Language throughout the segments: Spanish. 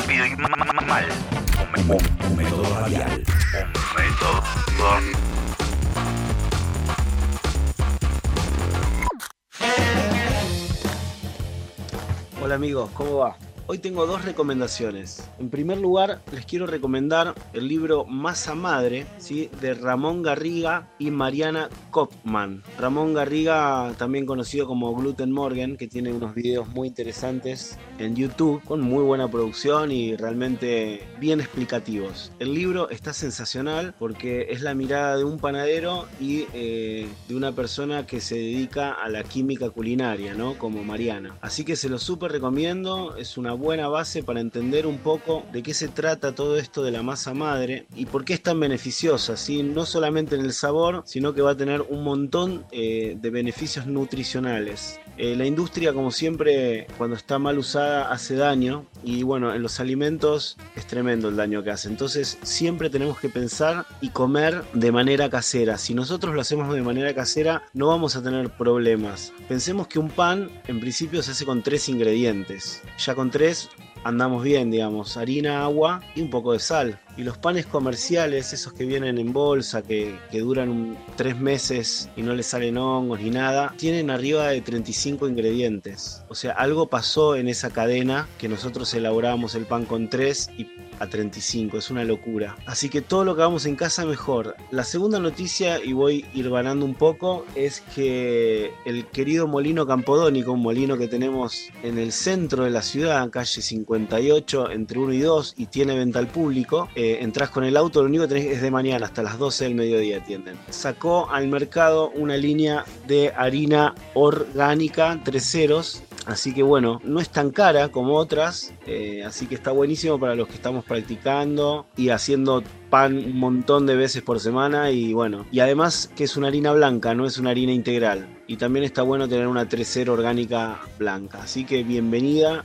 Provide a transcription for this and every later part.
rápido. Un, método radial. Un método. Hola amigos, ¿cómo va? Hoy tengo dos recomendaciones. En primer lugar, les quiero recomendar el libro Masa Madre, ¿sí? de Ramón Garriga y Mariana Kopman. Ramón Garriga, también conocido como Gluten Morgan, que tiene unos videos muy interesantes en YouTube, con muy buena producción y realmente bien explicativos. El libro está sensacional porque es la mirada de un panadero y eh, de una persona que se dedica a la química culinaria, ¿no? Como Mariana. Así que se lo súper recomiendo, es una buena base para entender un poco de qué se trata todo esto de la masa madre y por qué es tan beneficiosa, ¿sí? no solamente en el sabor, sino que va a tener un montón eh, de beneficios nutricionales. Eh, la industria, como siempre, cuando está mal usada, hace daño. Y bueno, en los alimentos es tremendo el daño que hace. Entonces, siempre tenemos que pensar y comer de manera casera. Si nosotros lo hacemos de manera casera, no vamos a tener problemas. Pensemos que un pan, en principio, se hace con tres ingredientes. Ya con tres andamos bien, digamos, harina, agua y un poco de sal. Y los panes comerciales, esos que vienen en bolsa, que, duran tres meses y no les salen hongos ni nada, tienen arriba de 35 ingredientes. O sea, algo pasó en esa cadena que nosotros elaboramos el pan con tres y a 35, es una locura. Así que todo lo que hagamos en casa mejor. La segunda noticia, y voy a ir ganando un poco, es que el querido molino campodónico, un molino que tenemos en el centro de la ciudad, calle 58, entre 1 y 2, y tiene venta al público, eh, entras con el auto, lo único que tenés es de mañana, hasta las 12 del mediodía atienden. Sacó al mercado una línea de harina orgánica, tres ceros, Así que bueno, no es tan cara como otras, eh, así que está buenísimo para los que estamos practicando y haciendo pan un montón de veces por semana y bueno, y además que es una harina blanca, no es una harina integral. Y también está bueno tener una 3 orgánica blanca. Así que bienvenida,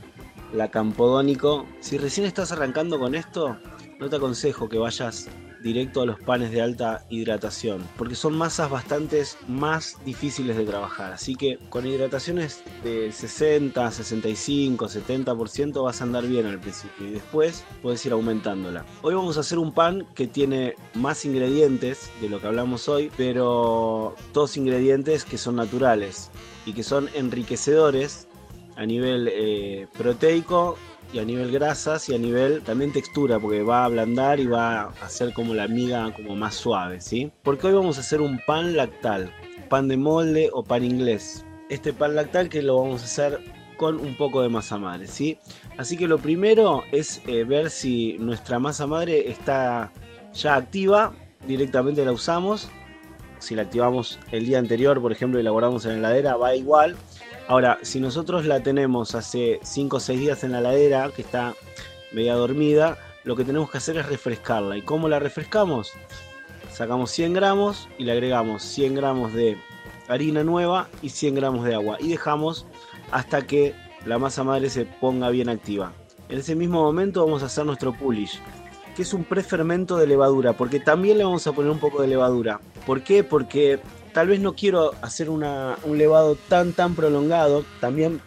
la Campodónico. Si recién estás arrancando con esto, no te aconsejo que vayas directo a los panes de alta hidratación, porque son masas bastante más difíciles de trabajar. Así que con hidrataciones del 60, 65, 70% vas a andar bien al principio y después puedes ir aumentándola. Hoy vamos a hacer un pan que tiene más ingredientes de lo que hablamos hoy, pero todos ingredientes que son naturales y que son enriquecedores a nivel eh, proteico y a nivel grasas y a nivel también textura, porque va a ablandar y va a hacer como la miga como más suave, ¿sí? Porque hoy vamos a hacer un pan lactal, pan de molde o pan inglés. Este pan lactal que lo vamos a hacer con un poco de masa madre, ¿sí? Así que lo primero es eh, ver si nuestra masa madre está ya activa, directamente la usamos. Si la activamos el día anterior, por ejemplo, y la guardamos en la heladera, va igual. Ahora, si nosotros la tenemos hace 5 o 6 días en la ladera, que está media dormida, lo que tenemos que hacer es refrescarla. ¿Y cómo la refrescamos? Sacamos 100 gramos y le agregamos 100 gramos de harina nueva y 100 gramos de agua. Y dejamos hasta que la masa madre se ponga bien activa. En ese mismo momento vamos a hacer nuestro pulish, que es un prefermento de levadura, porque también le vamos a poner un poco de levadura. ¿Por qué? Porque tal vez no quiero hacer un levado tan tan prolongado, también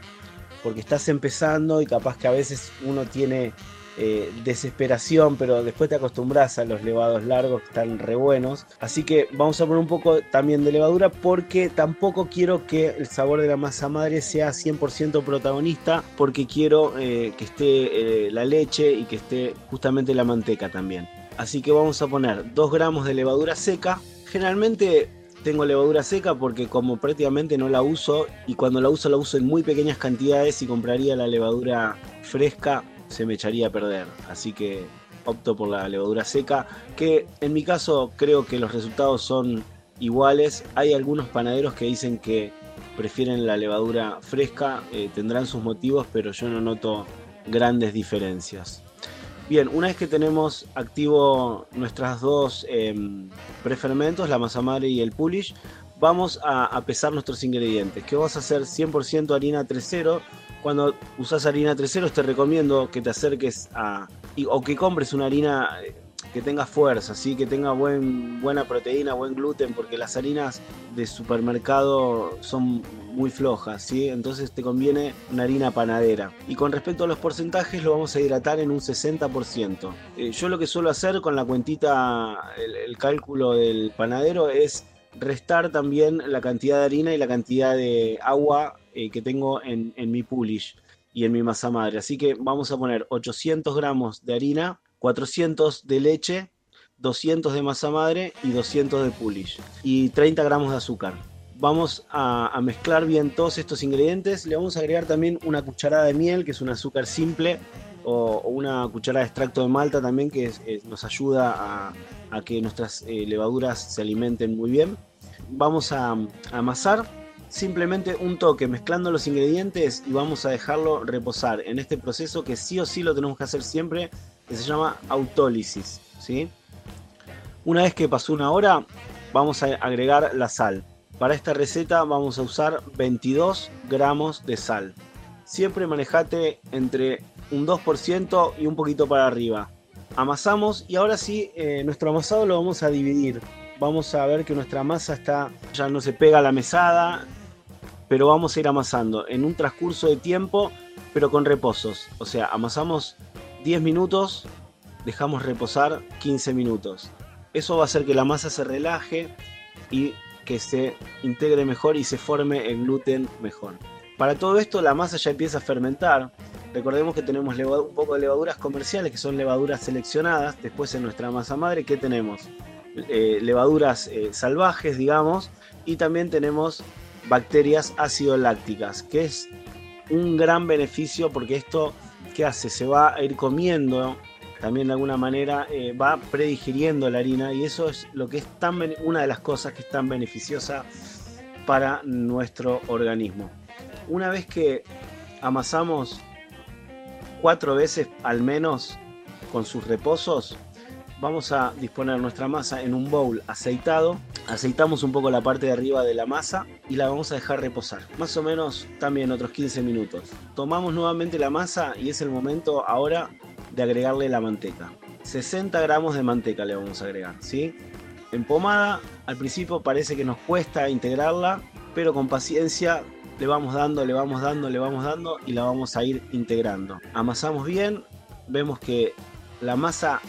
porque estás empezando y capaz que a veces uno tiene eh, desesperación, pero después te acostumbras a los levados largos que están re buenos. Así que vamos a poner un poco también de levadura porque tampoco quiero que el sabor de la masa madre sea 100% protagonista, porque quiero eh, que esté eh, la leche y que esté justamente la manteca también. Así que vamos a poner 2 gramos de levadura seca. Generalmente tengo levadura seca porque como prácticamente no la uso y cuando la uso la uso en muy pequeñas cantidades y compraría la levadura fresca se me echaría a perder. Así que opto por la levadura seca, que en mi caso creo que los resultados son iguales. Hay algunos panaderos que dicen que prefieren la levadura fresca, eh, tendrán sus motivos, pero yo no noto grandes diferencias. Bien, una vez que tenemos activo nuestras dos em, prefermentos, la masa madre y el pulish, vamos a, pesar nuestros ingredientes. Que vamos a hacer 100% harina 3.0. Cuando usas harina 3.0 te recomiendo que te acerques a... o que compres una harina que tenga fuerza, ¿sí? que tenga buen, buena proteína, buen gluten, porque las harinas de supermercado son muy flojas, ¿sí? entonces te conviene una harina panadera. Y con respecto a los porcentajes, lo vamos a hidratar en un 60%. Eh, yo lo que suelo hacer con la cuentita, el, cálculo del panadero es restar también la cantidad de harina y la cantidad de agua eh, que tengo en, en mi pulish y en mi masa madre. Así que vamos a poner 800 gramos de harina 400 de leche, 200 de masa madre y 200 de pulish y 30 gramos de azúcar. Vamos a, mezclar bien todos estos ingredientes. Le vamos a agregar también una cucharada de miel, que es un azúcar simple, o, una cucharada de extracto de malta también, que nos ayuda a, que nuestras eh, levaduras se alimenten muy bien. Vamos a, a amasar simplemente un toque mezclando los ingredientes y vamos a dejarlo reposar en este proceso que sí o sí lo tenemos que hacer siempre que se llama autólisis. ¿sí? Una vez que pasó una hora, vamos a agregar la sal. Para esta receta vamos a usar 22 gramos de sal. Siempre manejate entre un 2% y un poquito para arriba. Amasamos y ahora sí, eh, nuestro amasado lo vamos a dividir. Vamos a ver que nuestra masa está, ya no se pega a la mesada, pero vamos a ir amasando en un transcurso de tiempo, pero con reposos. O sea, amasamos 10 minutos, dejamos reposar 15 minutos. Eso va a hacer que la masa se relaje y que se integre mejor y se forme el gluten mejor. Para todo esto la masa ya empieza a fermentar. Recordemos que tenemos un poco de levaduras comerciales que son levaduras seleccionadas. Después en nuestra masa madre, ¿qué tenemos? Eh, levaduras eh, salvajes, digamos, y también tenemos bacterias ácido lácticas, que es un gran beneficio porque esto ¿qué hace? Se va a ir comiendo también de alguna manera, eh, va predigiriendo la harina y eso es lo que es tan una de las cosas que es tan beneficiosa para nuestro organismo. Una vez que amasamos cuatro veces al menos con sus reposos, vamos a disponer nuestra masa en un bowl aceitado. Aceitamos un poco la parte de arriba de la masa y la vamos a dejar reposar. Más o menos también otros 15 minutos. Tomamos nuevamente la masa y es el momento ahora de agregarle la manteca. 60 gramos de manteca le vamos a agregar, ¿sí? En pomada, al principio parece que nos cuesta integrarla, pero con paciencia le vamos dando, le vamos dando, le vamos dando y la vamos a ir integrando. Amasamos bien, vemos que la masa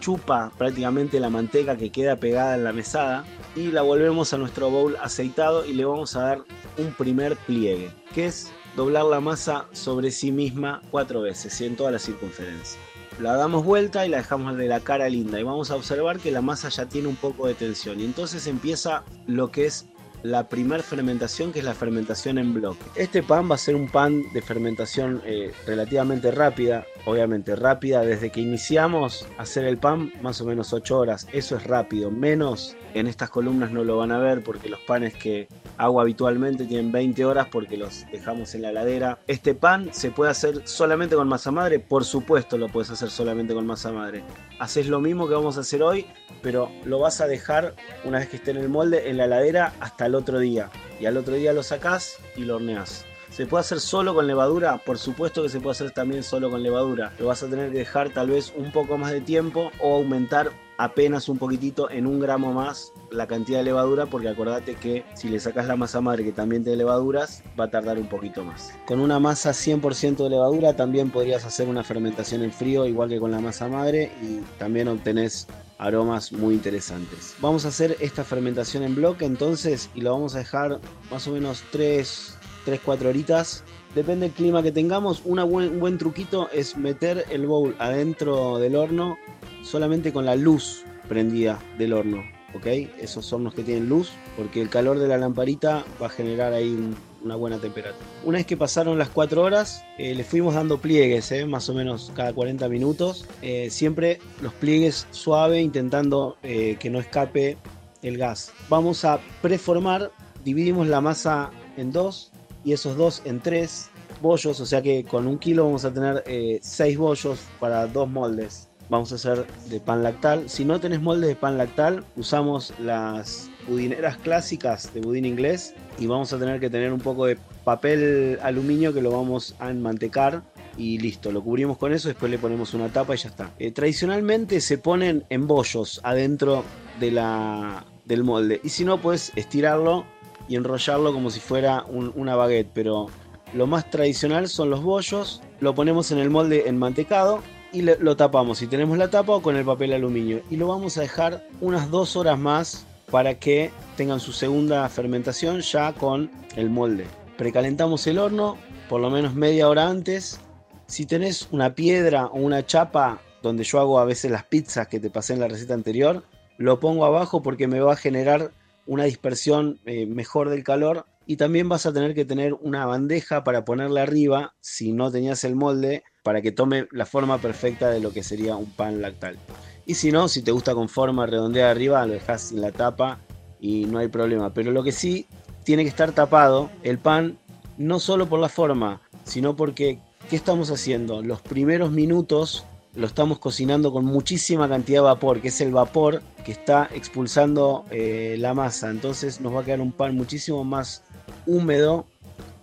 chupa prácticamente la manteca que queda pegada en la mesada y la volvemos a nuestro bowl aceitado y le vamos a dar un primer pliegue, que es doblar la masa sobre sí misma cuatro veces y en toda la circunferencia. La damos vuelta y la dejamos de la cara linda y vamos a observar que la masa ya tiene un poco de tensión y entonces empieza lo que es la primer fermentación que es la fermentación en bloque. Este pan va a ser un pan de fermentación eh, relativamente rápida, obviamente rápida. Desde que iniciamos a hacer el pan más o menos 8 horas, eso es rápido, menos en estas columnas no lo van a ver porque los panes que hago habitualmente tienen 20 horas porque los dejamos en la heladera. Este pan se puede hacer solamente con masa madre, por supuesto lo puedes hacer solamente con masa madre. Haces lo mismo que vamos a hacer hoy, pero lo vas a dejar una vez que esté en el molde en la heladera hasta el otro día. Y al otro día lo sacás y lo horneas. ¿Se puede hacer solo con levadura? Por supuesto que se puede hacer también solo con levadura. Lo vas a tener que dejar tal vez un poco más de tiempo o aumentar apenas un poquitito en un gramo más la cantidad de levadura porque acordate que si le sacas la masa madre que también tiene levaduras va a tardar un poquito más. Con una masa 100% de levadura también podrías hacer una fermentación en frío igual que con la masa madre y también obtenés aromas muy interesantes. Vamos a hacer esta fermentación en bloque entonces y lo vamos a dejar más o menos 3, 3 4 horitas depende del clima que tengamos. un buen truquito es meter el bowl adentro del horno solamente con la luz prendida del horno. ¿Ok? Esos hornos que tienen luz, porque el calor de la lamparita va a generar ahí una buena temperatura. Una vez que pasaron las 4 horas, eh, le fuimos dando pliegues, eh, más o menos cada 40 minutos. Eh, siempre los pliegues suave, intentando que no escape el gas. Vamos a preformar, dividimos la masa en dos y esos dos en tres bollos, o sea que con un kilo vamos a tener 6 bollos para dos moldes vamos a hacer de pan lactal. Si no tenés moldes de pan lactal, usamos las budineras clásicas de budín inglés y vamos a tener que tener un poco de papel aluminio que lo vamos a enmantecar y listo, lo cubrimos con eso, después le ponemos una tapa y ya está. Eh, tradicionalmente se ponen en bollos adentro del molde y si no puedes estirarlo y enrollarlo como si fuera una baguette, pero lo más tradicional son los bollos, lo ponemos en el molde enmantecado y lo tapamos. Si tenemos la tapa o con el papel aluminio. Y lo vamos a dejar unas dos horas más para que tengan su segunda fermentación ya con el molde. Precalentamos el horno por lo menos media hora antes. Si tenés una piedra o una chapa donde yo hago a veces las pizzas que te pasé en la receta anterior, lo pongo abajo porque me va a generar una dispersión eh, mejor del calor y también vas a tener que tener una bandeja para ponerle arriba si no tenías el molde para que tome la forma perfecta de lo que sería un pan lactal. Y si no, si te gusta con forma redondeada arriba, lo dejas sin la tapa y no hay problema. Pero lo que sí tiene que estar tapado el pan, no solo por la forma, sino porque, ¿qué estamos haciendo? Los primeros minutos lo estamos cocinando con muchísima cantidad de vapor, que es el vapor que está expulsando eh, la masa. Entonces nos va a quedar un pan muchísimo más húmedo.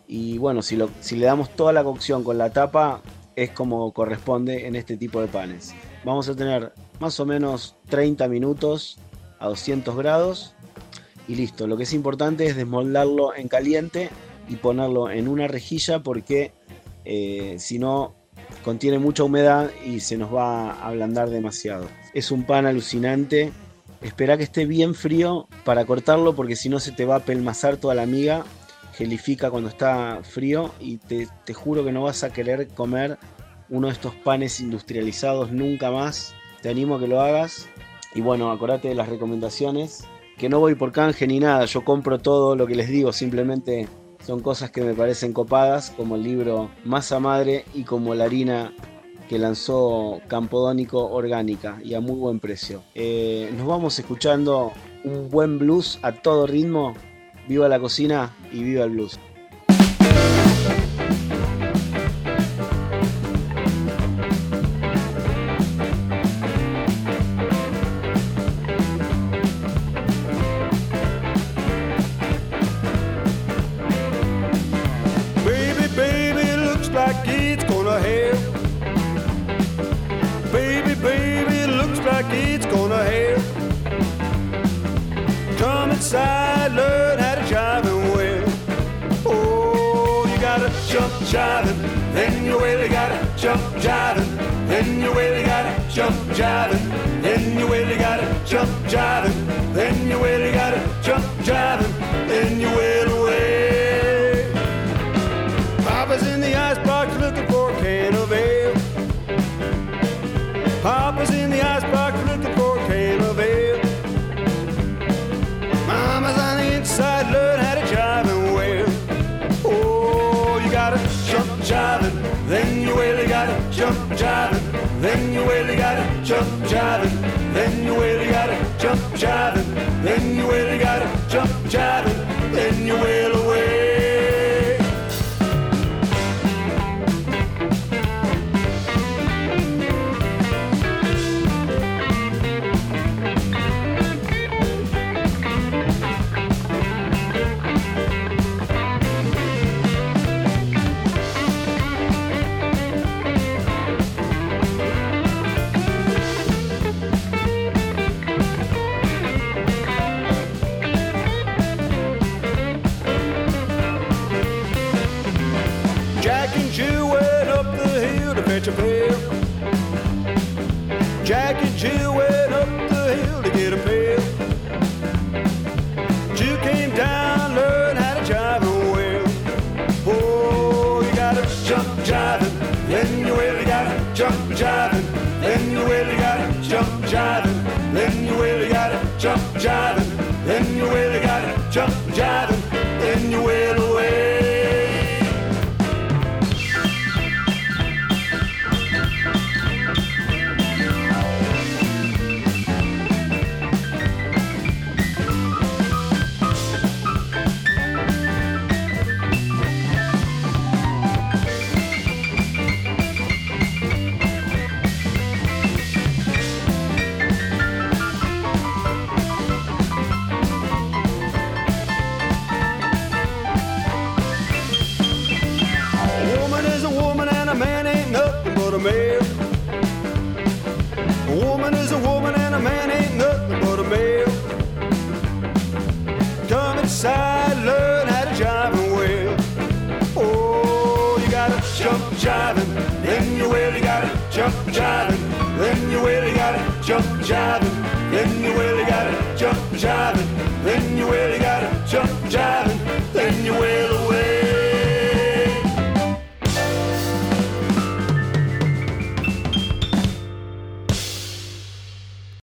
Y bueno, si, lo, si le damos toda la cocción con la tapa, es como corresponde en este tipo de panes. Vamos a tener más o menos 30 minutos a 200 grados y listo. Lo que es importante es desmoldarlo en caliente y ponerlo en una rejilla porque eh, si no contiene mucha humedad y se nos va a ablandar demasiado. Es un pan alucinante. Espera que esté bien frío para cortarlo porque si no se te va a pelmazar toda la miga. Gelifica cuando está frío y te, te juro que no vas a querer comer uno de estos panes industrializados nunca más. Te animo a que lo hagas. Y bueno, acordate de las recomendaciones. Que no voy por canje ni nada. Yo compro todo lo que les digo. Simplemente son cosas que me parecen copadas, como el libro Masa Madre y como la harina que lanzó Campodónico Orgánica y a muy buen precio. Eh, nos vamos escuchando un buen blues a todo ritmo. Viva la cocina y viva el blues. jump jiving, then you really gotta jump jiving, then you really gotta jump jiving, then you really gotta jump jiving, then you really gotta jump jiving, then you really jiving, then you really gotta jump jiving, then you really gotta jump jiving, then you really gotta jump jiving, then you really gotta jump jiving, then you really jiving, then you really gotta jump and jiving, then you really gotta jump and jiving, then you really gotta jump and jiving, then you really gotta jump and jiving, then you really